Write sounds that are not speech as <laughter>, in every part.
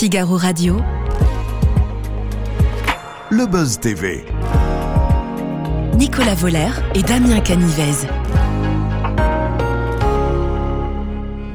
Figaro Radio. Le Buzz TV. Nicolas Voller et Damien Canivez.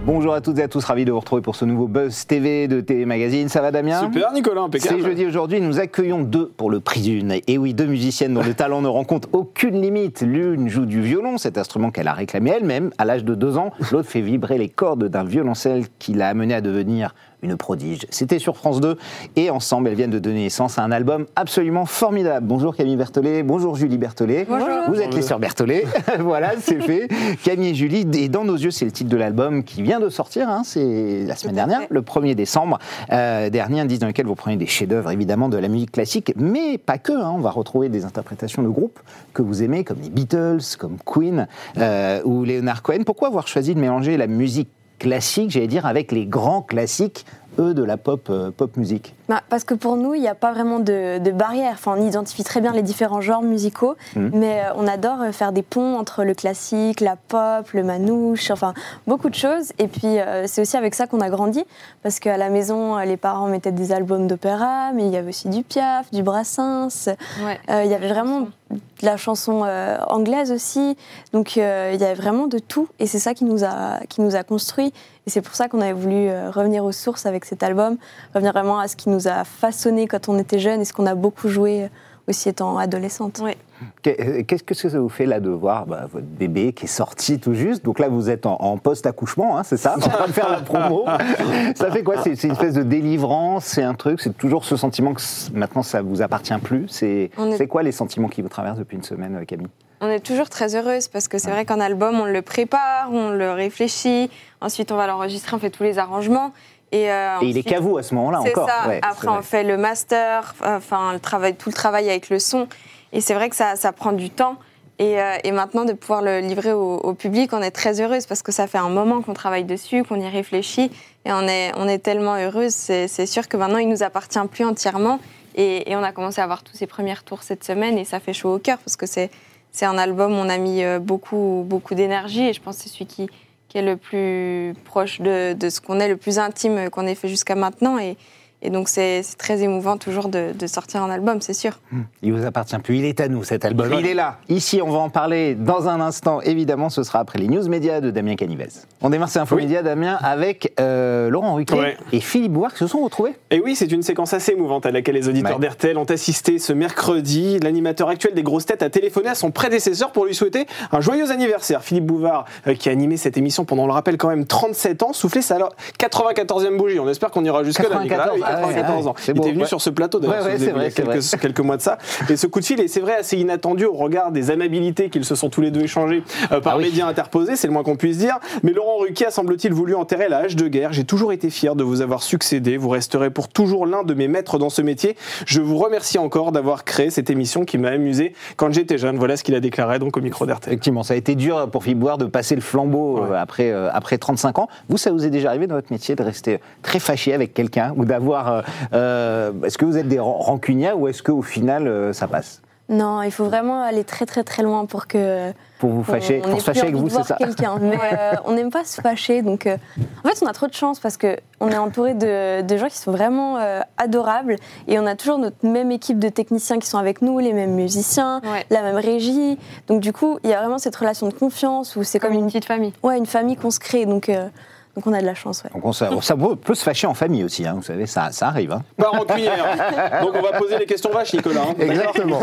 Bonjour à toutes et à tous, ravi de vous retrouver pour ce nouveau Buzz TV de TV Magazine. Ça va Damien? Super Nicolas, impeccable. C'est jeudi aujourd'hui, nous accueillons deux pour le prix d'une. Et oui, deux musiciennes dont le <laughs> talent ne rencontre aucune limite. L'une joue du violon, cet instrument qu'elle a réclamé elle-même à l'âge de deux ans. L'autre fait vibrer les cordes d'un violoncelle qui l'a amené à devenir une prodige. C'était sur France 2 et ensemble, elles viennent de donner naissance à un album absolument formidable. Bonjour Camille Berthollet, bonjour Julie Berthollet. Bonjour. Vous êtes les sœurs Berthollet. <laughs> <laughs> voilà, c'est fait. Camille et Julie, et dans nos yeux, c'est le titre de l'album qui vient de sortir. hein. c'est la semaine dernière, le 1er décembre euh, dernier, un disque dans lequel vous prenez des chefs-d'œuvre évidemment de la musique classique, mais pas que. hein. on va retrouver des interprétations de groupes que vous aimez, comme les Beatles, comme Queen euh, ou Leonard Cohen. Pourquoi avoir choisi de mélanger la musique classique, j'allais dire, avec les grands classiques, eux, de la pop, euh, pop musique Bah, parce que pour nous, il n'y a pas vraiment de, de barrière. Enfin, on identifie très bien les différents genres musicaux, Mhm. mais euh, on adore euh, faire des ponts entre le classique, la pop, le manouche, enfin beaucoup de choses. Et puis euh, c'est aussi avec ça qu'on a grandi, parce qu'à la maison, les parents mettaient des albums d'opéra, mais il y avait aussi du Piaf, du Brassens. Ouais. Euh, il y avait vraiment de la chanson euh, anglaise aussi. Donc euh, il y avait vraiment de tout, et c'est ça qui nous a qui nous a construit. Et c'est pour ça qu'on avait voulu euh, revenir aux sources avec cet album, revenir vraiment à ce qui nous a façonné quand on était jeune et ce qu'on a beaucoup joué euh, aussi étant adolescente. Ouais. Qu'est- Qu'est-ce que ça vous fait là de voir bah, votre bébé qui est sorti tout juste? Donc là, vous êtes en, en post-accouchement, hein, c'est ça? En train de faire la promo. <laughs> ça fait quoi? C'est une espèce de délivrance, c'est un truc, c'est toujours ce sentiment que maintenant ça vous appartient plus? C'est est- c'est quoi les sentiments qui vous traversent depuis une semaine, euh, Camille? On est toujours très heureuse parce que c'est vrai qu'un album, on le prépare, on le réfléchit, ensuite on va l'enregistrer, on fait tous les arrangements. Et, euh, Et il est qu'à vous à ce moment-là encore. ça. Ouais, c'est Après, on fait le master, enfin le travail, tout le travail avec le son. Et c'est vrai que ça, ça prend du temps. Et, euh, et maintenant, de pouvoir le livrer au, au public, on est très heureuse parce que ça fait un moment qu'on travaille dessus, qu'on y réfléchit. Et on est, on est tellement heureuse. C'est sûr que maintenant, il nous appartient plus entièrement. Et, et on a commencé à avoir tous ces premiers retours cette semaine. Et ça fait chaud au cœur parce que c'est c'est un album où on a mis euh, beaucoup, beaucoup d'énergie. Et je pense que c'est celui qui, qui est le plus proche de, de ce qu'on est, le plus intime qu'on ait fait jusqu'à maintenant. Et, et donc, c'est très émouvant toujours de, de sortir un album, c'est sûr. Il vous appartient plus, il est à nous cet album. Il est là. Ici, on va en parler dans un instant. Évidemment, ce sera après les news médias de Damien Canivez. On démarre ces infos médias, Damien, avec euh, Laurent Ruquier Ouais. et Philippe Bouard qui se sont retrouvés. Et oui, c'est une séquence assez émouvante à laquelle les auditeurs Ouais. d'RTL ont assisté ce mercredi. L'animateur actuel des grosses têtes a téléphoné à son prédécesseur pour lui souhaiter un joyeux anniversaire. Philippe Bouvard, euh, qui a animé cette émission pendant, on le rappelle, quand même 37 ans, soufflait sa 94e bougie. On espère qu'on ira jusque-là. 94, Nicolas. Oui, ah ouais, 94 ah ans. Il était venu sur ce plateau d'ailleurs, il y a quelques, quelques mois de ça. Et ce coup de fil, et c'est vrai, assez inattendu au regard des amabilités qu'ils se sont tous les deux échangés euh, par Ah oui. médias interposés, c'est le moins qu'on puisse dire. Mais Laurent Ruquier a, semble-t-il, voulu enterrer la hache de guerre. J'ai toujours été fier de vous avoir succédé. Vous resterez pour toujours l'un de mes maîtres dans ce métier. Je vous remercie encore d'avoir créé cette émission qui m'a amusé quand j'étais jeune. Voilà ce qu'il a déclaré donc au micro d'RTL. Effectivement, ça a été dur pour Philippe Bouard de passer le flambeau euh, après, euh, après 35 ans. Vous, ça vous est déjà arrivé dans votre métier de rester très fâché avec quelqu'un ou d'avoir. Euh, euh, est-ce que vous êtes des ran- rancunières ou est-ce qu'au final, euh, ça passe? Non, il faut vraiment aller très très très loin pour que Pour vous fâcher, on pour se fâcher avec vous, c'est ça quelqu'un. <laughs> Mais euh, on n'aime pas se fâcher, donc euh, en fait on a trop de chance parce que on est entouré de, de gens qui sont vraiment euh, adorables et on a toujours notre même équipe de techniciens qui sont avec nous, les mêmes musiciens, Ouais. la même régie. Donc du coup il y a vraiment cette relation de confiance où c'est Comme comme, une une petite famille. ouais une famille qu'on se crée. Donc euh, donc on a de la chance. Ouais. Donc on, ça, ça peut peut se fâcher en famille aussi, hein, vous savez, ça, ça arrive. hein. Pas rancunière. donc on va poser les questions vaches, Nicolas. hein. Exactement.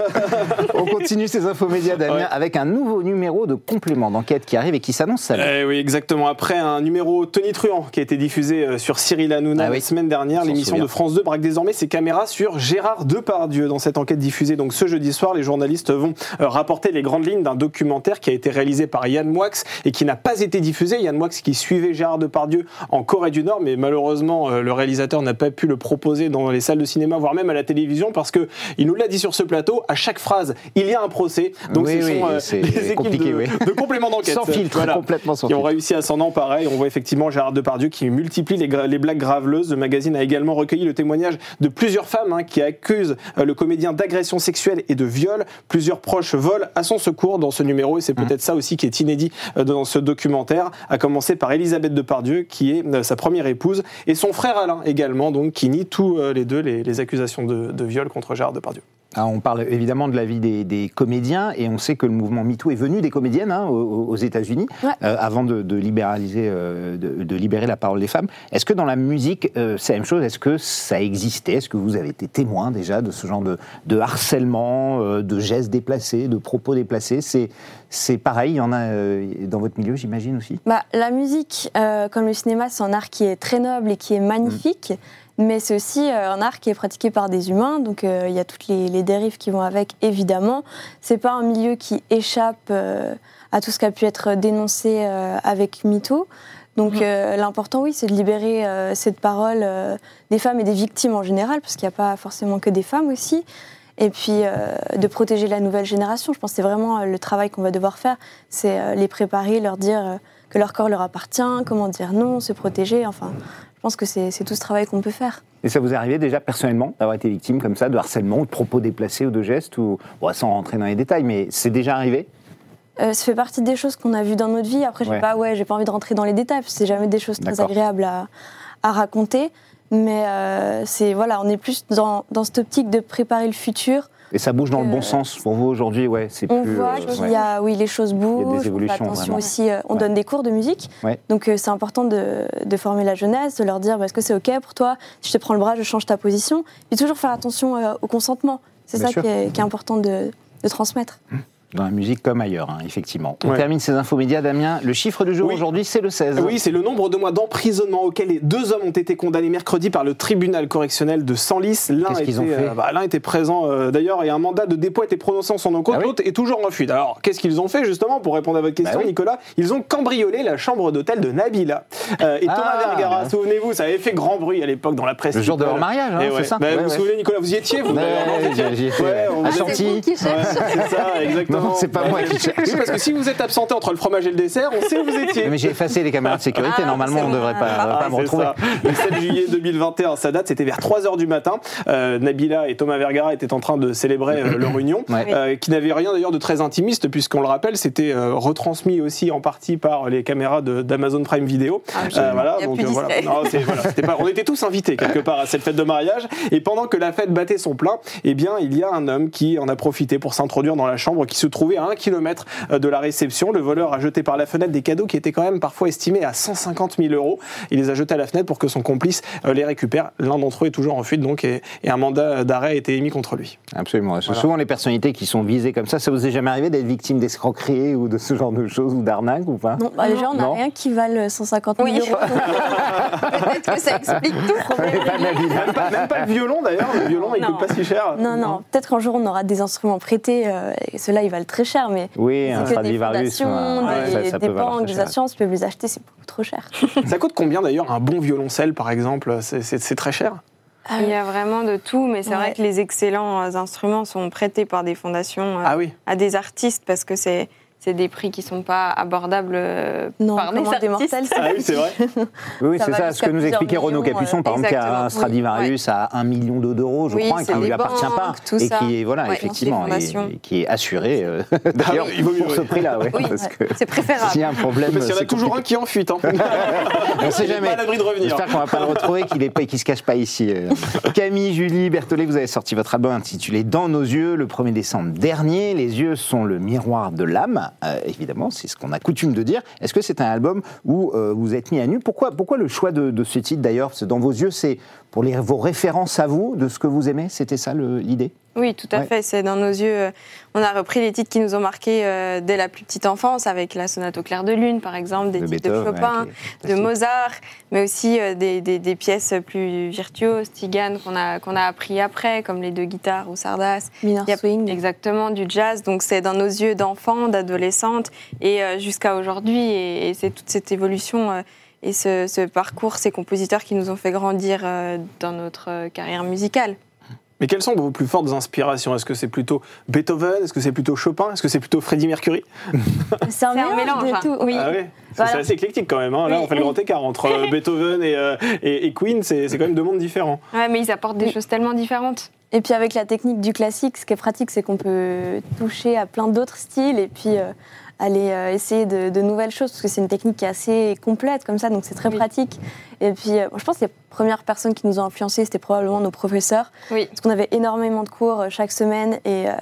On continue ces infos médias, Damien, Ouais. avec un nouveau numéro de complément d'enquête qui arrive et qui s'annonce ça. Eh oui, exactement. Après un numéro Tony Truant qui a été diffusé euh, sur Cyril Hanouna Ah oui. la semaine dernière, l'émission de France 2 braque désormais ses caméras sur Gérard Depardieu. Dans cette enquête diffusée donc ce jeudi soir, les journalistes vont euh, rapporter les grandes lignes d'un documentaire qui a été réalisé par Yann Moix et qui n'a pas été diffusé. Yann Moix qui suivait Gérard Depardieu en Corée du Nord, mais malheureusement euh, le réalisateur n'a pas pu le proposer dans les salles de cinéma, voire même à la télévision, parce que il nous l'a dit sur ce plateau. À chaque phrase, il y a un procès. Donc Oui, ce oui, sont euh, <laughs> les équipes de, oui. de complément <laughs> d'enquête. Sans filtre, Voilà complètement sans qui ont réussi à s'en emparer. On voit effectivement Gérard Depardieu qui multiplie les, blagues graveleuses. Le magazine a également recueilli le témoignage de plusieurs femmes hein, qui accusent euh, le comédien d'agression sexuelle et de viol. Plusieurs proches volent à son secours dans ce numéro et c'est Mmh. peut-être ça aussi qui est inédit euh, dans ce documentaire. À commencer par Elisabeth Depardieu Qui est euh, sa première épouse, et son frère Alain également, donc qui nie tous euh, les deux les, accusations de, de viol contre Gérard Depardieu. Ah, on parle évidemment de la vie des, des comédiens et on sait que le mouvement MeToo est venu des comédiennes hein, aux, aux États-Unis Ouais. euh, avant de, de libéraliser, euh, de, de libérer la parole des femmes. Est-ce que dans la musique, euh, c'est la même chose? Est-ce que ça existait? Est-ce que vous avez été témoin déjà de ce genre de, de harcèlement, de gestes déplacés, de propos déplacés? C'est pareil, il y en a dans votre milieu, j'imagine aussi? Bah, la musique, comme le cinéma, c'est un art qui est très noble et qui est magnifique, mais c'est aussi euh, un art qui est pratiqué par des humains, donc euh, il y a toutes les, les dérives qui vont avec, évidemment. C'est pas un milieu qui échappe euh, à tout ce qui a pu être dénoncé euh, avec MeToo. Donc euh, l'important, oui, c'est de libérer cette parole des femmes et des victimes en général, parce qu'il n'y a pas forcément que des femmes aussi. Et puis de protéger la nouvelle génération. Je pense que c'est vraiment le travail qu'on va devoir faire, c'est les préparer, leur dire que leur corps leur appartient, comment dire non, se protéger. Enfin, pense que c'est tout ce travail qu'on peut faire. Et ça vous est arrivé déjà personnellement d'avoir été victime comme ça de harcèlement ou de propos déplacés ou de gestes ou bon, sans rentrer dans les détails, mais c'est déjà arrivé? Euh, ça fait partie des choses qu'on a vues dans notre vie. Après, j'ai Ouais. pas, ouais, j'ai pas envie de rentrer dans les détails, c'est jamais des choses très agréables à, à raconter. Mais euh, c'est voilà, on est plus dans, dans cette optique de préparer le futur. Et ça bouge dans le bon sens pour vous aujourd'hui, ouais, c'est On plus. voit euh, qu'il y a, oui, les choses bougent. on fait évolutions, attention aussi. euh, on Ouais. donne des cours de musique, Ouais. donc euh, c'est important de, de former la jeunesse, de leur dire bah, est-ce que c'est ok pour toi? Si je te prends le bras, je change ta position. Puis toujours faire attention au consentement. C'est Bien ça qui est, qui est important de, de transmettre. Dans la musique comme ailleurs, hein, effectivement. On Ouais. termine ces infos médias, Damien. Le chiffre du jour Oui. aujourd'hui, c'est le 16. Oui, c'est le nombre de mois d'emprisonnement auquel les deux hommes ont été condamnés mercredi par le tribunal correctionnel de Senlis. L'un Qu'est-ce qu'ils ont était, fait euh, bah, L'un était présent euh, d'ailleurs et un mandat de dépôt a été prononcé en son encontre. Ah oui L'autre est toujours en fuite. Alors, qu'est-ce qu'ils ont fait justement pour répondre à votre question, Bah oui. Nicolas? Ils ont cambriolé la chambre d'hôtel de Nabila. Euh, et Thomas Ah. Vergara, souvenez-vous, ça avait fait grand bruit à l'époque dans la presse. Le jour de leur mariage, hein, c'est ouais. ça Bah, Ouais, Vous vous souvenez, Nicolas, vous y étiez vous j'y étais, à Chantilly. c'est ça, exactement. Non, c'est pas moi qui <laughs> cherche. Parce que si vous êtes absenté entre le fromage et le dessert, on sait où vous étiez. <laughs> Mais j'ai effacé les caméras de sécurité, Ah, normalement on ne devrait pas, Ah, pas me c'est retrouver. ça. Le 7 juillet 2021, ça date, c'était vers 3h du matin. Euh, Nabila et Thomas Vergara étaient en train de célébrer euh, leur union, Ouais. euh, qui n'avait rien d'ailleurs de très intimiste, puisqu'on le rappelle, c'était euh, retransmis aussi en partie par les caméras de- d'Amazon Prime Video. Ah, Euh, voilà, donc. Non, pas- on était tous invités quelque part à cette fête de mariage, et pendant que la fête battait son plein, eh bien, il y a un homme qui en a profité pour s'introduire dans la chambre qui se trouvait à un kilomètre euh, de la réception. Le voleur a jeté par la fenêtre des cadeaux qui étaient quand même parfois estimés à 150 000 euros. Il les a jetés à la fenêtre pour que son complice euh, les récupère. L'un d'entre eux est toujours en fuite, donc, et, et un mandat d'arrêt a été émis contre lui. Absolument. C'est Voilà. souvent les personnalités qui sont visées comme ça. Ça vous est jamais arrivé d'être victime d'escroquerie ou de ce genre de choses ou d'arnaque ou pas? Non, bah, déjà, on n'a rien qui valent 150 000 Oui. euros. <laughs> Peut-être que ça explique tout. <laughs> Même pas, même pas le violon d'ailleurs, le violon il Non. coûte pas si cher. Non, non. Peut-être qu'un jour, on aura des instruments prêtés. euh, et ceux-là, ils valent très cher, mais Oui, un que des fondations, ouais, des, ça, ça des peut valoir banques, des assurances, tu peux les acheter, c'est beaucoup trop cher. <laughs> Ça coûte combien d'ailleurs un bon violoncelle par exemple? C'est- très cher? Il y a vraiment de tout, mais c'est Ouais. vrai que les excellents euh, instruments sont prêtés par des fondations euh, Ah oui. à des artistes parce que c'est c'est des prix qui sont pas abordables euh, Non, par des artistes. mortels, Ah oui, c'est vrai. <laughs> Oui, oui, Ça c'est ça, ce que nous expliquait Renaud millions, Capuçon, par exemple, qui a un Stradivarius à 1 million d'euros, je Oui, crois, et qui ne lui appartient pas, tout et ça. qui est, voilà, Ouais, effectivement, et- et qui est assuré, euh, d'ailleurs, oui, il vaut mieux, pour oui. ce prix-là, ouais, Oui, parce que C'est préférable. s'il y a un problème, Parce qu'il y en a c'est toujours un qui est en fuite. Hein. <laughs> On sait Il est jamais. pas à l'abri de revenir. J'espère qu'on va pas le retrouver, qu'il est pas, qu'il se cache pas ici. euh. Camille, Julie, Berthollet, vous avez sorti votre album intitulé Dans nos yeux le 1er décembre dernier. Les yeux sont le miroir de l'âme, euh, évidemment, c'est ce qu'on a coutume de dire. Est-ce que c'est un album où euh, vous êtes mis à nu? Pourquoi, pourquoi le choix de, ce titre d'ailleurs? Dans vos yeux, c'est pour les, vos références à vous, de ce que vous aimez? C'était ça l'idée? Oui, tout à Ouais. fait. C'est dans nos yeux. euh, On a repris les titres qui nous ont marqués euh, dès la plus petite enfance, avec la sonate au clair de lune, par exemple, des De titres de Chopin, ouais, de. Mozart, mais aussi euh, des, des- des pièces plus virtuoses, Tigan, qu'on a, qu'on a appris après, comme les deux guitares ou Sardas. Minor a swing. Exactement, du jazz. Donc c'est dans nos yeux d'enfants, d'adolescentes et euh, jusqu'à aujourd'hui. Et, et c'est toute cette évolution euh, et ce, ce parcours, ces compositeurs qui nous ont fait grandir dans notre carrière musicale. Mais quelles sont vos plus fortes inspirations? Est-ce que c'est plutôt Beethoven? Est-ce que c'est plutôt Chopin? Est-ce que c'est plutôt Freddie Mercury? <laughs> C'est un, mélange, mélange, de hein. tout. Oui. Ah C'est Voilà. assez éclectique quand même. hein. Là, Oui, on fait le grand écart entre euh, <laughs> Beethoven et, euh, et- et Queen. C'est c'est quand même deux mondes différents. Ouais, mais ils apportent des Oui. choses tellement différentes. Et puis avec la technique du classique, ce qui est pratique, c'est qu'on peut toucher à plein d'autres styles et puis euh, aller euh, essayer de, de nouvelles choses, parce que c'est une technique qui est assez complète comme ça, donc c'est très Oui. pratique. Et puis, euh, je pense que les premières personnes qui nous ont influencés, c'était probablement nos professeurs, Oui. parce qu'on avait énormément de cours euh, chaque semaine et euh,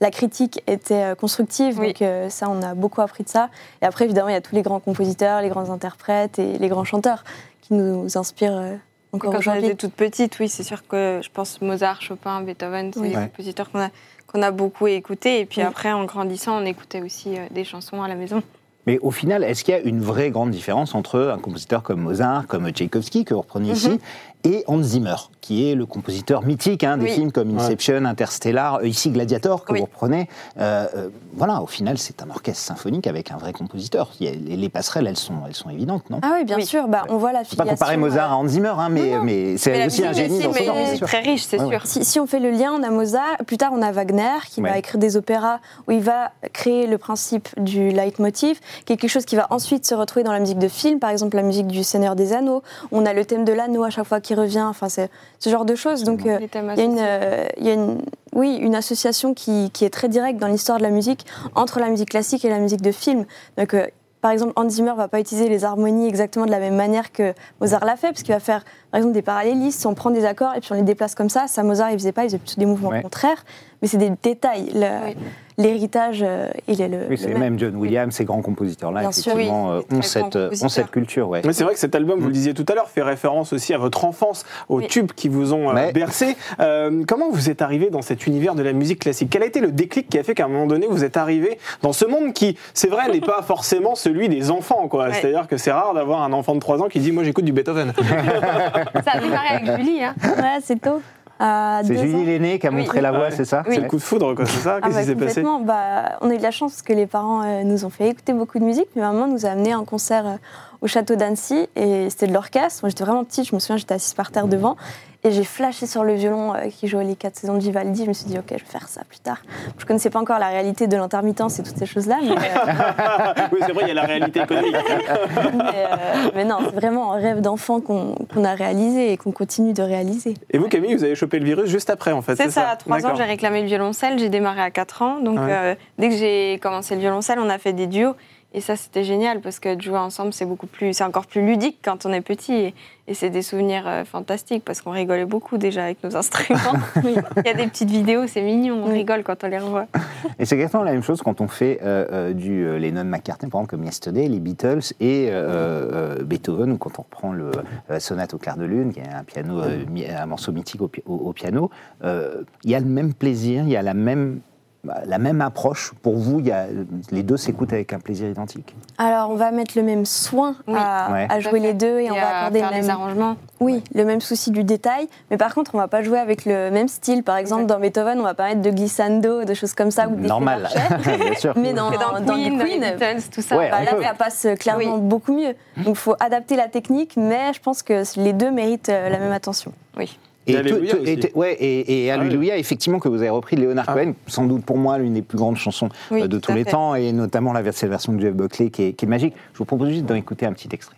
la critique était constructive, Oui. donc euh, ça, on a beaucoup appris de ça. Et après, évidemment, il y a tous les grands compositeurs, les grands interprètes et les grands chanteurs qui nous inspirent euh, encore Quand on était toute petite, oui, c'est sûr que je pense Mozart, Chopin, Beethoven, c'est Oui. des Ouais. compositeurs qu'on a, qu'on a beaucoup écoutés. Et puis Oui. après, en grandissant, on écoutait aussi euh, des chansons à la maison. Mais au final, est-ce qu'il y a une vraie grande différence entre un compositeur comme Mozart, comme Tchaïkovski, que vous reprenez Mhm. ici, et Hans Zimmer, qui est le compositeur mythique hein, des Oui. films comme Inception, Interstellar, euh, ici Gladiator, que Oui. vous reprenez Euh, euh, Voilà, au final, c'est un orchestre symphonique avec un vrai compositeur. A- les, les passerelles, elles sont, elles sont évidentes, non? Ah oui, bien Oui. sûr, bah, on voit la ne pas filiation. comparer Mozart à Hans Zimmer, hein, mais, mais c'est aussi un génie aussi, dans son mais très riche, c'est Ouais, sûr. Si, si on fait le lien, on a Mozart, plus tard on a Wagner qui va écrire des opéras où il va créer le principe du leitmotiv, qui est quelque chose qui va ensuite se retrouver dans la musique de film, par exemple la musique du Seigneur des Anneaux. On a le thème de l'anneau à chaque fois qui revient, enfin c'est ce genre de choses. Donc euh, Les thèmes il y a une, associés. euh, il y a une, oui, une association qui, qui est très directe dans l'histoire de la musique entre la musique classique et la musique de film. Donc, euh, par exemple, Hans Zimmer va pas utiliser les harmonies exactement de la même manière que Mozart l'a fait, parce qu'il va faire, par exemple, des parallélistes. On prend des accords et puis on les déplace comme ça. Ça, Mozart, il faisait pas, il faisait plutôt des mouvements Ouais. contraires. Mais c'est des détails. Le- Oui. L'héritage, euh, il est le, Oui, le c'est même. même John Williams, ces grands compositeurs-là, effectivement, oui, euh, ont, cette, euh, ont compositeurs. cette culture. Ouais. Mais c'est vrai que cet album, vous le disiez tout à l'heure, fait référence aussi à votre enfance, aux Oui. tubes qui vous ont Mais- bercé. Euh, comment vous êtes arrivé dans cet univers de la musique classique? Quel a été le déclic qui a fait qu'à un moment donné, vous êtes arrivé dans ce monde qui, c'est vrai, n'est pas forcément celui des enfants quoi? Ouais. C'est-à-dire que c'est rare d'avoir un enfant de 3 ans qui dit Moi, j'écoute du Beethoven. <laughs> Ça a démarré avec Julie. Hein. Ouais, c'est tôt. À C'est Julie ans. l'aîné qui a Oui. montré la voix, Ouais. c'est ça Oui. C'est le coup de foudre, quoi, c'est ça Ah Qu'est-ce bah, qui s'est passé. Bah, on a eu de la chance parce que les parents euh, nous ont fait écouter beaucoup de musique. Mais maman nous a amené à un concert euh, au château d'Annecy et c'était de l'orchestre. Moi j'étais vraiment petite, je me souviens, j'étais assise par terre devant et j'ai flashé sur le violon euh, qui jouait les quatre saisons de Vivaldi. Je me suis dit, ok, je vais faire ça plus tard. Je connaissais pas encore la réalité de l'intermittence et toutes ces choses-là. Mais, <laughs> euh, oui, c'est vrai, il y a la réalité économique. <laughs> mais, euh, mais non, c'est vraiment un rêve d'enfant qu'on qu'on a réalisé et qu'on continue de réaliser. Et vous, Camille, vous avez chopé le virus juste après, en fait. C'est ça, à 3 ans, j'ai réclamé le violoncelle. J'ai démarré à 4 ans. Donc, Ouais. euh, dès que j'ai commencé le violoncelle, on a fait des duos. Et ça, c'était génial parce que de jouer ensemble, c'est beaucoup plus, c'est encore plus ludique quand on est petit. Et, et c'est des souvenirs euh, fantastiques parce qu'on rigolait beaucoup déjà avec nos instruments. <laughs> Il y a des petites vidéos, c'est mignon, on Oui. rigole quand on les revoit. <laughs> Et c'est exactement la même chose quand on fait euh, euh, du euh, Lennon McCartney, par exemple, comme Yesterday, les Beatles et Beethoven, ou quand on reprend le Sonate au clair de lune, qui est un, piano, mi- un morceau mythique au, pi- au- au piano, il y a le même plaisir, il y a la même, la même approche. Pour vous, il y a, les deux s'écoutent avec un plaisir identique. Alors on va mettre le même soin Oui. à, Ouais. jouer les deux et, on va accorder faire le les même arrangements. Oui, le même souci du détail, mais par contre, on va pas jouer avec le même style. Par exemple, dans Beethoven, on va pas mettre de glissando, de choses comme ça, ou des Normal, <laughs> bien sûr. Mais dans, dans, dans Queen, du dans Queen, les Beatles, tout ça. Ouais, bah, là, peut. ça passe clairement Oui. beaucoup mieux. Donc, il faut adapter la technique, mais je pense que les deux méritent euh, la même attention. Oui. Et, Et Alléluia tout- tout- et- aussi. ouais, et, et Ah oui. Alléluia, effectivement, que vous avez repris de Leonard Ah. Cohen, sans doute pour moi l'une des plus grandes chansons Oui, euh, de tous les fait. temps, et notamment la, version de Jeff Buckley qui est, qui est magique. Je vous propose juste d'en écouter un petit extrait.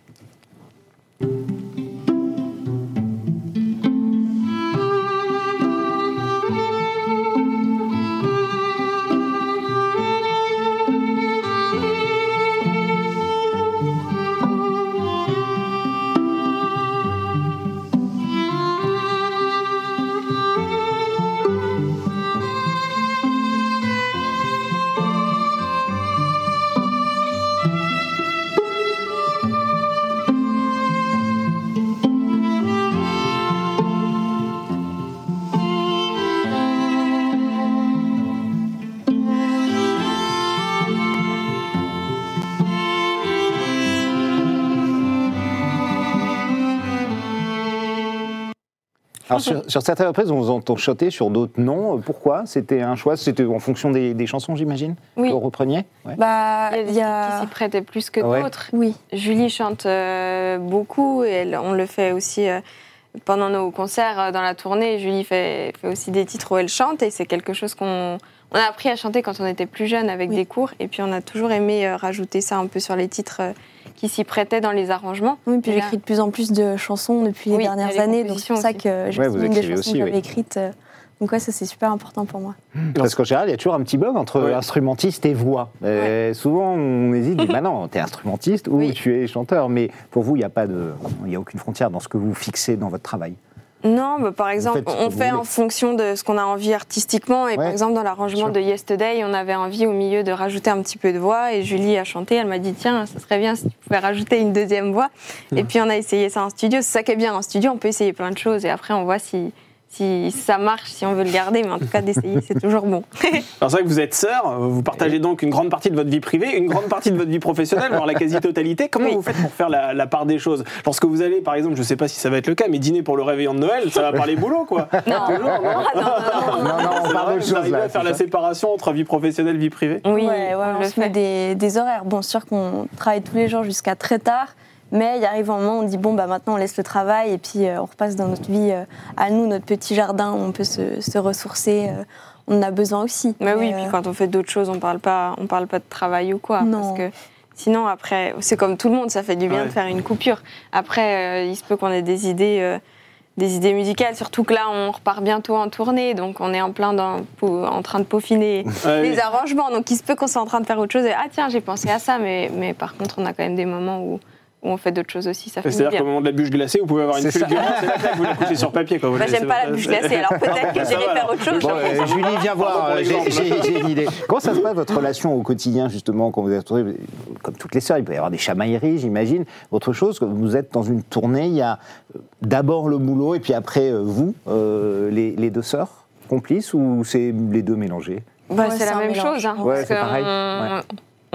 Alors, sur, sur certaines reprises, on vous entend chanter, sur d'autres, non. Pourquoi C'était un choix C'était en fonction des, des chansons, j'imagine Oui. Que vous repreniez ouais. Bah, Il y a des qui s'y prêtaient plus que Ouais. d'autres. Oui, Julie chante euh, beaucoup et elle- on le fait aussi euh, pendant nos concerts euh, dans la tournée. Julie fait, fait aussi des titres où elle chante et c'est quelque chose qu'on on a appris à chanter quand on était plus jeune avec Oui. des cours et puis on a toujours aimé euh, rajouter ça un peu sur les titres euh, qui s'y prêtaient dans les arrangements. oui puis j'écris de plus en plus de chansons depuis les Oui, dernières les années, donc c'est pour ça que j'ai Ouais, des écrivez chansons aussi, que oui. j'avais écrites euh, Donc ouais, ça c'est super important pour moi. Parce qu'en général, il y a toujours un petit bug entre Ouais. instrumentiste et voix. Euh, Souvent, on hésite, dit, <laughs> bah non, t'es instrumentiste ou Oui. tu es chanteur. Mais pour vous, il n'y a, pas de- il y a aucune frontière dans ce que vous fixez dans votre travail. Non, bah, par exemple, on fait voulez. en fonction de ce qu'on a envie artistiquement. Et par exemple, dans l'arrangement de Yesterday, on avait envie au milieu de rajouter un petit peu de voix. Et Julie a chanté. Elle m'a dit Tiens, ça serait bien si tu pouvais rajouter une deuxième voix. Et <laughs> puis, on a essayé ça en studio. C'est ça qui est bien en studio. On peut essayer plein de choses. Et après, on voit si, si ça marche, si on veut le garder. Mais en tout cas, d'essayer, c'est toujours bon. <laughs> Alors c'est vrai que vous êtes sœurs, vous partagez donc une grande partie de votre vie privée, une grande partie de votre vie professionnelle, voire la quasi-totalité. Comment Oui. vous faites pour faire la, la part des choses? Lorsque vous allez, par exemple, je ne sais pas si ça va être le cas, mais dîner pour le réveillon de Noël, ça va parler boulot, quoi. Non, Toujours, non <laughs> Ah, non, non, non, non. Non, non, on parle arrivez là. à faire la séparation entre vie professionnelle, vie privée? Oui, ouais, ouais, on se met des horaires. Bon, sûr qu'on travaille tous les jours jusqu'à très tard, mais il arrive un moment où on dit bon, bah maintenant on laisse le travail et puis euh, on repasse dans notre vie euh, à nous, notre petit jardin où on peut se, se ressourcer. euh, on en a besoin aussi. Mais oui, euh, puis quand on fait d'autres choses, on parle pas, on parle pas de travail ou quoi. Non. Parce que sinon, après, c'est comme tout le monde, ça fait du bien Ouais. de faire une coupure. Après, euh, il se peut qu'on ait des idées, euh, des idées musicales, surtout que là, on repart bientôt en tournée, donc on est en plein dans, en train de peaufiner <laughs> Ouais, les oui. arrangements. Donc il se peut qu'on soit en train de faire autre chose et ah tiens, j'ai pensé à ça, mais, mais par contre, on a quand même des moments où, où on fait d'autres choses aussi, ça fait du C'est-à-dire qu'au moment de la bûche glacée, vous pouvez avoir une là, tac, vous la couchez sur papier. Quoi. Vous Bah, j'aime pas la bûche glacée, alors peut-être <laughs> que va, faire autre chose. Bon, euh, Julie, viens voir, j'ai une idée. Comment ça se passe votre relation au quotidien, justement, quand vous êtes entouré? Comme toutes les sœurs, il peut y avoir des chamailleries, j'imagine. Autre chose, quand vous êtes dans une tournée, il y a euh, d'abord le boulot et puis après euh, vous, euh, les, les deux sœurs complices ou c'est les deux mélangés Bah, Ouais, c'est c'est la même mélange. chose. Hein, Ouais, parce c'est que pareil, On, ouais.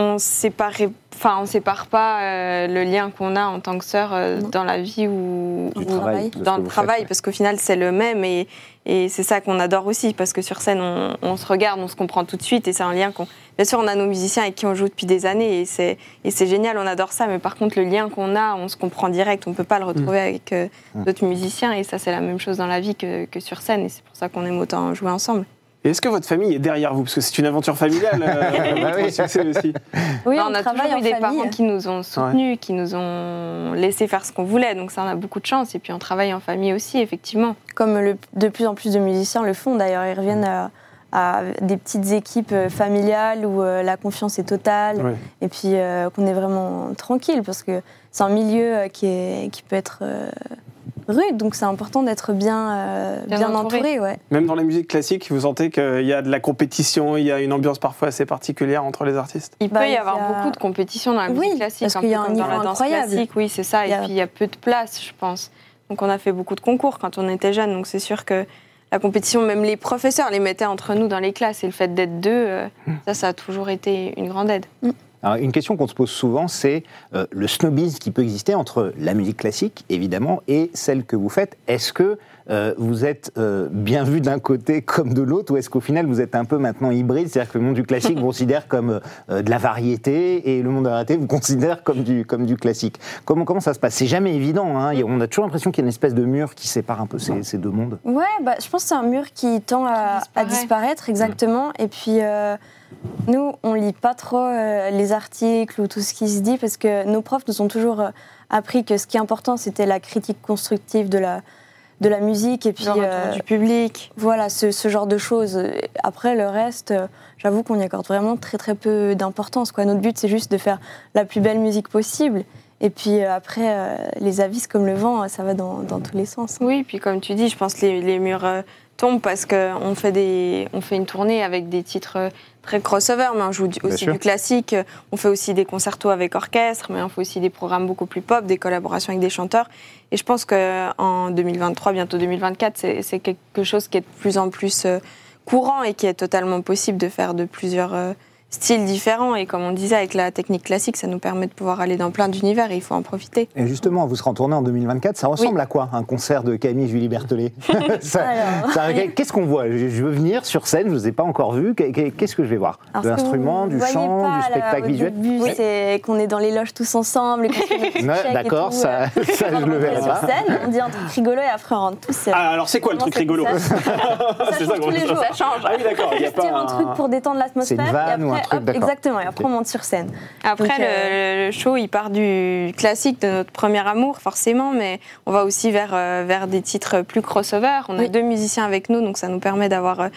On séparait, enfin, on sépare pas euh, le lien qu'on a en tant que sœur euh, dans la vie ou, travail. dans le travail, faites, parce qu'au final, c'est le même et, et c'est ça qu'on adore aussi, parce que sur scène, on, on se regarde, on se comprend tout de suite et c'est un lien qu'on. Bien sûr, on a nos musiciens avec qui on joue depuis des années et c'est et c'est génial, on adore ça, mais par contre, le lien qu'on a, on se comprend direct, on peut pas le retrouver avec euh, Mm. d'autres musiciens et ça, c'est la même chose dans la vie que, que sur scène et c'est pour ça qu'on aime autant jouer ensemble. Et Est-ce que votre famille est derrière vous? Parce que c'est une aventure familiale, euh, <laughs> Bah oui. succès aussi. <laughs> Oui, Bah, on, on, a toujours en eu des famille. parents qui nous ont soutenus, qui nous ont laissé faire ce qu'on voulait. Donc ça, on a beaucoup de chance. Et puis on travaille en famille aussi, effectivement. comme le- de plus en plus de musiciens le font d'ailleurs. Ils reviennent à, à des petites équipes euh, familiales où euh, la confiance est totale Ouais. et puis euh, qu'on est vraiment tranquille parce que c'est un milieu qui, est, qui peut être euh, rude, donc c'est important d'être bien, euh, Bien bien, entouré. entouré. ouais. Même dans la musique classique, vous sentez qu'il y a de la compétition, il y a une ambiance parfois assez particulière entre les artistes Il Bah, peut y il y avoir a- beaucoup de compétition dans la Oui, musique classique, parce un qu'il y peu a un comme dans niveau la danse incroyable. classique. Oui, c'est ça. Il y Et a- puis il y a peu de place, je pense. Donc on a fait beaucoup de concours quand on était jeunes. Donc c'est sûr que la compétition, même les professeurs les mettaient entre nous dans les classes. Et le fait d'être deux, euh, ça, ça a toujours été une grande aide. Alors, une question qu'on se pose souvent, c'est euh, le snobisme qui peut exister entre la musique classique, évidemment, et celle que vous faites. Est-ce que euh, vous êtes euh, bien vu d'un côté comme de l'autre, ou est-ce qu'au final vous êtes un peu maintenant hybride, c'est-à-dire que le monde du classique vous considère comme euh, de la variété, et le monde variété vous considère comme du, comme du classique comment, comment ça se passe? C'est jamais évident, hein. on a toujours l'impression qu'il y a une espèce de mur qui sépare un peu ces, ces deux mondes. Ouais, bah, je pense que c'est un mur qui tend à, Qui à disparaît. disparaître, exactement. Et puis, euh, nous, on lit pas trop euh, les articles ou tout ce qui se dit parce que nos profs nous ont toujours euh, appris que ce qui est important, c'était la critique constructive de la, de la musique et puis euh, du public. voilà ce, ce genre de choses. Après, le reste, euh, j'avoue qu'on y accorde vraiment très très peu d'importance. quoi. Notre but, c'est juste de faire la plus belle musique possible. Et puis euh, après, les avis, c'est comme le vent, ça va dans, dans tous les sens. hein. Oui, puis comme tu dis, je pense que les, les murs tombent parce qu'on fait, des, on fait une tournée avec des titres très crossover, mais on joue du- aussi du classique. On fait aussi des concertos avec orchestre, mais on fait aussi des programmes beaucoup plus pop, des collaborations avec des chanteurs. Et je pense qu'en 2023, bientôt 2024, c'est c'est quelque chose qui est de plus en plus euh, courant et qui est totalement possible de faire de plusieurs euh, styles différents. Et comme on disait, avec la technique classique, ça nous permet de pouvoir aller dans plein d'univers et il faut en profiter. Et justement, vous serez en tournée en 2024, ça ressemble à quoi un concert de Camille Julie <laughs> ça- Qu'est-ce qu'on voit? Je, je veux venir sur scène, je ne vous ai pas encore vu, Qu'est- Qu'est-ce que je vais voir? Alors, De l'instrument, du chant, pas, du là, spectacle au visuel? début, c'est qu'on est dans les loges tous ensemble. D'accord, ça, euh, <laughs> ça, je le verrai pas. sur scène, on dit un truc rigolo et après on rentre tous. euh, alors c'est quoi le truc rigolo? <laughs> Ça, change tous les jours. Ça change. Ah oui, d'accord, il n'y a pas un truc pour détendre l'atmosphère. C'est une vanne et ou un truc, hop, d'accord. exactement. Et après, on monte sur scène. Après, Donc, euh, le, le show, il part du classique de notre premier amour, forcément, mais on va aussi vers, euh, vers des titres plus crossover. On a Oui. deux musiciens avec nous, donc ça nous permet d'avoir euh,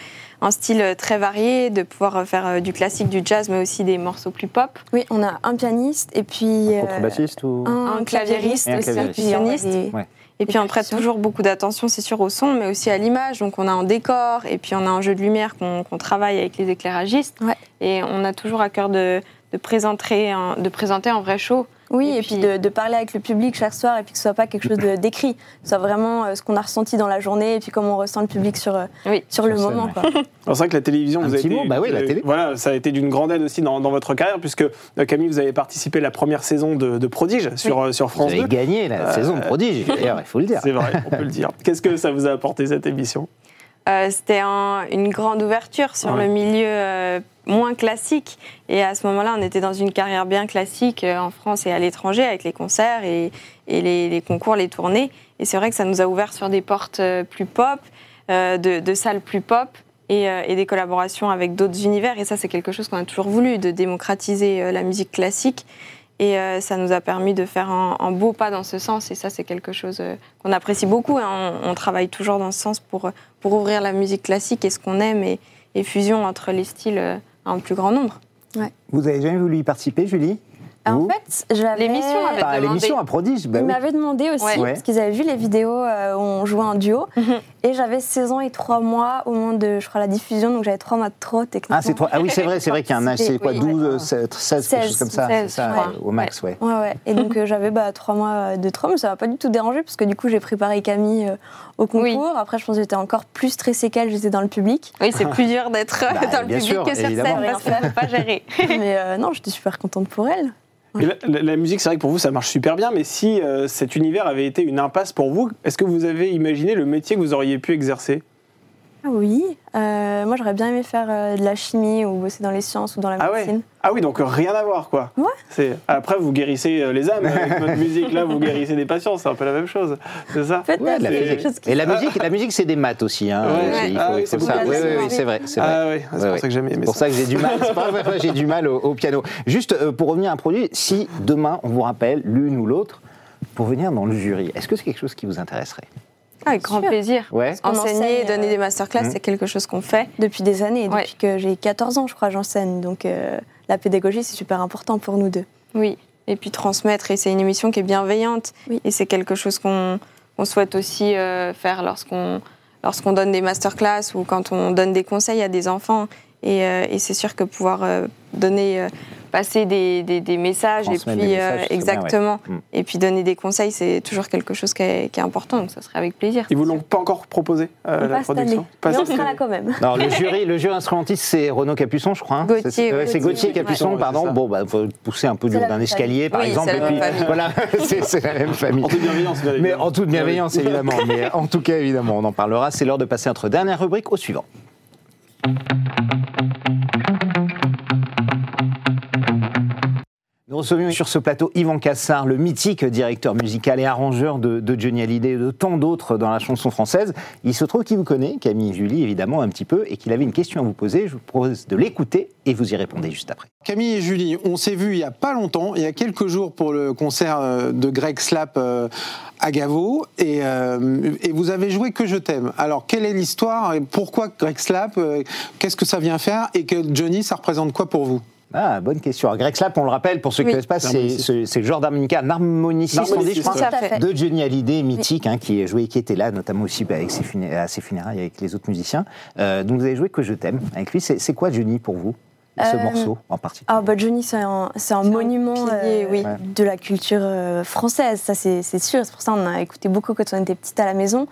un style très varié, de pouvoir faire du classique, du jazz, mais aussi des morceaux plus pop. Oui, on a un pianiste et puis euh, Contrebassiste ou un, Un claviériste Et un aussi, claviériste. a Percussionniste. des- Ouais. Et puis on prête toujours beaucoup d'attention, c'est sûr, au son, mais aussi à l'image. Donc on a un décor, et puis on a un jeu de lumière qu'on qu'on travaille avec les éclairagistes. Ouais. Et on a toujours à cœur de, de, présenter, un, de présenter un vrai show. Oui, Et et, puis, puis- de, de parler avec le public chaque soir et puis que ce soit pas quelque chose de- <laughs> d'écrit, que ce soit vraiment euh, ce qu'on a ressenti dans la journée et puis comment on ressent le public sur, euh, Oui. sur le moment. ouais. quoi. Alors, <laughs> C'est vrai que la télévision, Un vous avez été, bah oui, la euh, télé. Voilà, ça a été d'une grande aide aussi dans, dans votre carrière, puisque euh, Camille, vous avez participé à la première saison de, de Prodige sur, euh, sur Vous France avez 2. gagné la Euh, saison de prodige, d'ailleurs, il faut le dire. C'est vrai, on peut le dire. <laughs> Qu'est-ce que ça vous a apporté cette émission? Euh, C'était un- une grande ouverture sur Ouais. le milieu euh, moins classique. Et à ce moment-là, on était dans une carrière bien classique euh, en France et à l'étranger avec les concerts et, et les, les concours, les tournées. Et c'est vrai que ça nous a ouvert sur des portes euh, plus pop, euh, de, de salles plus pop. Et, euh, et des collaborations avec d'autres univers. Et ça, c'est quelque chose qu'on a toujours voulu, de démocratiser euh, la musique classique. Et euh, ça nous a permis de faire un, beau pas dans ce sens. Et ça, c'est quelque chose euh, qu'on apprécie beaucoup. hein. On, travaille toujours dans ce sens pour, pour ouvrir la musique classique et ce qu'on aime et, et fusion entre les styles euh, à un plus grand nombre. Vous avez jamais voulu y participer, Julie? En fait, j'avais. L'émission avait Enfin, à demandé. l'émission à prodige, bah Ils oui. m'avaient demandé aussi, Ouais. parce qu'ils avaient vu les vidéos euh, où on jouait en duo. Mhm. Et j'avais 16 ans et 3 mois au moment de, je crois, la diffusion, donc j'avais 3 mois de trop, techniquement. Ah, c'est. Ah oui, c'est vrai, c'est vrai qu'il y a un âge, c'est quoi, Oui. 12, 16, 16, quelque chose 16, comme ça, c'est 16, ça, euh, au max, ouais. Ouais, ouais. Et donc euh, j'avais bah, 3 mois de trop, mais ça m'a pas du tout dérangé, parce que du coup, j'ai préparé Camille euh, au concours. Oui. Après, je pense que j'étais encore plus stressée qu'elle, j'étais dans le public. Oui, c'est plus dur d'être euh, <laughs> Bah, dans le public sûr, que sur évidemment. scène parce qu'il ne pas gérer. <laughs> mais euh, non, j'étais super contente pour elle. La, musique, c'est vrai que pour vous, ça marche super bien, mais si euh, cet univers avait été une impasse pour vous, est-ce que vous avez imaginé le métier que vous auriez pu exercer? Oui, euh, moi j'aurais bien aimé faire euh, de la chimie ou bosser dans les sciences ou dans la Ah ouais médecine. Ah oui, donc rien à voir, quoi. Ouais. C'est Après, vous guérissez euh, les âmes avec votre <laughs> musique, là, vous guérissez des patients, c'est un peu la même chose, c'est ça Peut-être Ouais, de la Et la musique, la musique, c'est des maths aussi. Hein. Ouais. Ah faut- oui, il c'est ça. Oui, oui, c'est vrai, c'est vrai. Ah oui, c'est Ouais, pour ouais. ça que j'aime aimé C'est pour ça que j'ai du mal. C'est pas vrai, j'ai du mal au, au piano. Juste euh, pour revenir à un produit, si demain on vous rappelle l'une ou l'autre pour venir dans le jury, est-ce que c'est quelque chose qui vous intéresserait? Avec grand sûr. plaisir. Ouais. Enseigner, enseigne, donner euh, des masterclass, Mhm. c'est quelque chose qu'on fait. depuis des années, Ouais. depuis que j'ai 14 ans, je crois, j'enseigne. Donc euh, la pédagogie, c'est super important pour nous deux. Oui, et puis transmettre. Et c'est une émission qui est bienveillante. Oui. Et c'est quelque chose qu'on souhaite aussi euh, faire lorsqu'on lorsqu'on donne des masterclass ou quand on donne des conseils à des enfants. Et, euh, et c'est sûr que pouvoir euh, donner, euh, passer des, des- des messages et puis messages, euh, c'est bien, ouais. exactement, Mm. et puis donner des conseils, c'est toujours quelque chose qui est, qui est important. Donc ça serait avec plaisir. Ils vous l'ont pas encore proposé, euh, la cette production année. Pas Mais on sera là quand même. Non, le jury, le jury instrumentiste, c'est Renaud Capuçon, je crois. hein Gauthier, C'est Gauthier. Capuçon, Ouais, pardon. Bon, bah, faut pousser un peu d'un escalier, par. Oui, exemple. c'est la et même puis, famille. voilà, <laughs> c'est la même famille. En toute bienveillance, bien Mais évidemment. en toute bienveillance, évidemment. <laughs> Mais en tout cas, évidemment, on en parlera. C'est l'heure de passer notre dernière rubrique au suivant. Nous recevions sur ce plateau Yvan Cassard, le mythique directeur musical et arrangeur de, Johnny Hallyday et de tant d'autres dans la chanson française. Il se trouve qu'il vous connaît, Camille et Julie évidemment un petit peu, et qu'il avait une question à vous poser. Je vous propose de l'écouter et vous y répondez juste après. Camille et Julie, on s'est vus il y a pas longtemps, il y a quelques jours pour le concert euh, de Greg Slap euh, à Gavo, et, euh, et vous avez joué Que je t'aime. Alors, quelle est l'histoire et Pourquoi Greg Slap Qu'est-ce que ça vient faire Et que Johnny, ça représente quoi pour vous? Ah, bonne question. Alors, Greg Slap, on le rappelle, pour ceux qui ne connaissent pas, c'est le genre d'harmonica, un harmoniciste, on dit, je fait. de Johnny Hallyday, mythique, hein, qui est joué, qui était là, notamment aussi bah, avec ses à ses funérailles avec les autres musiciens. Euh, donc, vous avez joué Que je t'aime avec lui. C'est quoi Johnny pour vous, ce Euh, morceau en particulier Ah bah Johnny, c'est un, monument pilier, euh, oui. de la culture euh, française, ça c'est c'est sûr. C'est pour ça qu'on a écouté beaucoup quand on était petite à la maison.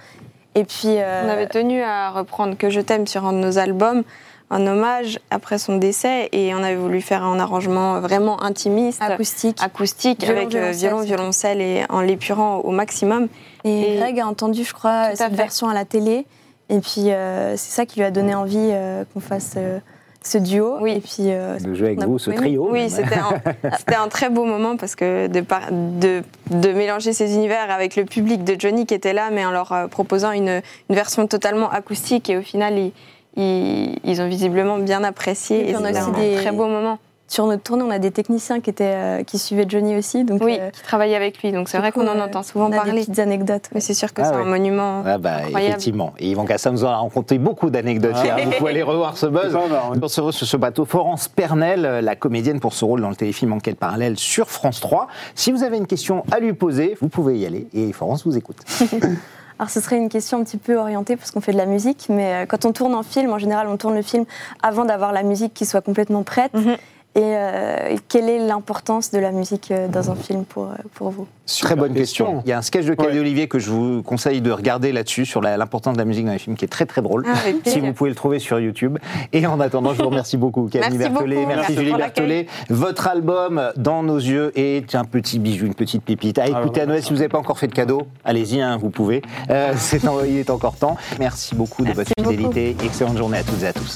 Et puis, euh, On avait tenu à reprendre Que je t'aime sur un de nos albums, un hommage après son décès, et on avait voulu faire un arrangement vraiment intimiste, acoustique. acoustique, Violon, avec euh, violoncelle, violon, violoncelle, et en l'épurant au maximum. Et, Et- Greg a entendu, je crois, à cette fait. version à la télé. Et puis, euh, c'est ça qui lui a donné envie euh, qu'on fasse euh, ce duo. Oui. Et puis, euh, de jouer avec vous, ce trio Oui, <laughs> c'était un, très beau moment parce que de, par- de, de mélanger ces univers avec le public de Johnny qui était là, mais en leur proposant une, une version totalement acoustique et au final, ils, ils, ils ont visiblement bien apprécié. Et Et, on a aussi un des- très beau moment. Sur notre tournée, on a des techniciens qui, étaient, euh, qui suivaient Johnny aussi. Donc, Oui, euh, qui travaillait avec lui, donc c'est vrai qu'on en euh, entend souvent on a des parler. petites anecdotes. Mais c'est sûr que Ah c'est ouais. un monument Ah bah, incroyable. effectivement. Et Yvan Cassin nous en a raconté beaucoup d'anecdotes hier. Vous pouvez aller revoir ce buzz. Pour ce, sur ce bateau, Florence Pernel, la comédienne pour ce rôle dans le téléfilm Enquête parallèle sur France 3. Si vous avez une question à lui poser, vous pouvez y aller et Florence vous écoute. <laughs> Alors ce serait une question un petit peu orientée parce qu'on fait de la musique, mais euh, quand on tourne en film, en général, on tourne le film avant d'avoir la musique qui soit complètement prête. Mhm. Et euh, quelle est l'importance de la musique euh, dans un film pour, euh, pour vous? Très bonne question. Il y a un sketch de Cadet Ouais. Olivier que je vous conseille de regarder là-dessus, sur l'importance de la musique dans les films, qui est très très drôle. Ah, <laughs> si vous pouvez le trouver sur YouTube. Et en attendant, je vous remercie beaucoup, Camille Merci beaucoup. Merci, Merci Julie. Berthollet. Votre album, Dans nos yeux, est un petit bijou, une petite pépite. À écouter à Noël, si vous n'avez pas encore fait de cadeau, allez-y, hein, vous pouvez. Euh, c'est en- il est encore temps. Merci beaucoup de Merci votre beaucoup. fidélité. Excellente journée à toutes et à tous.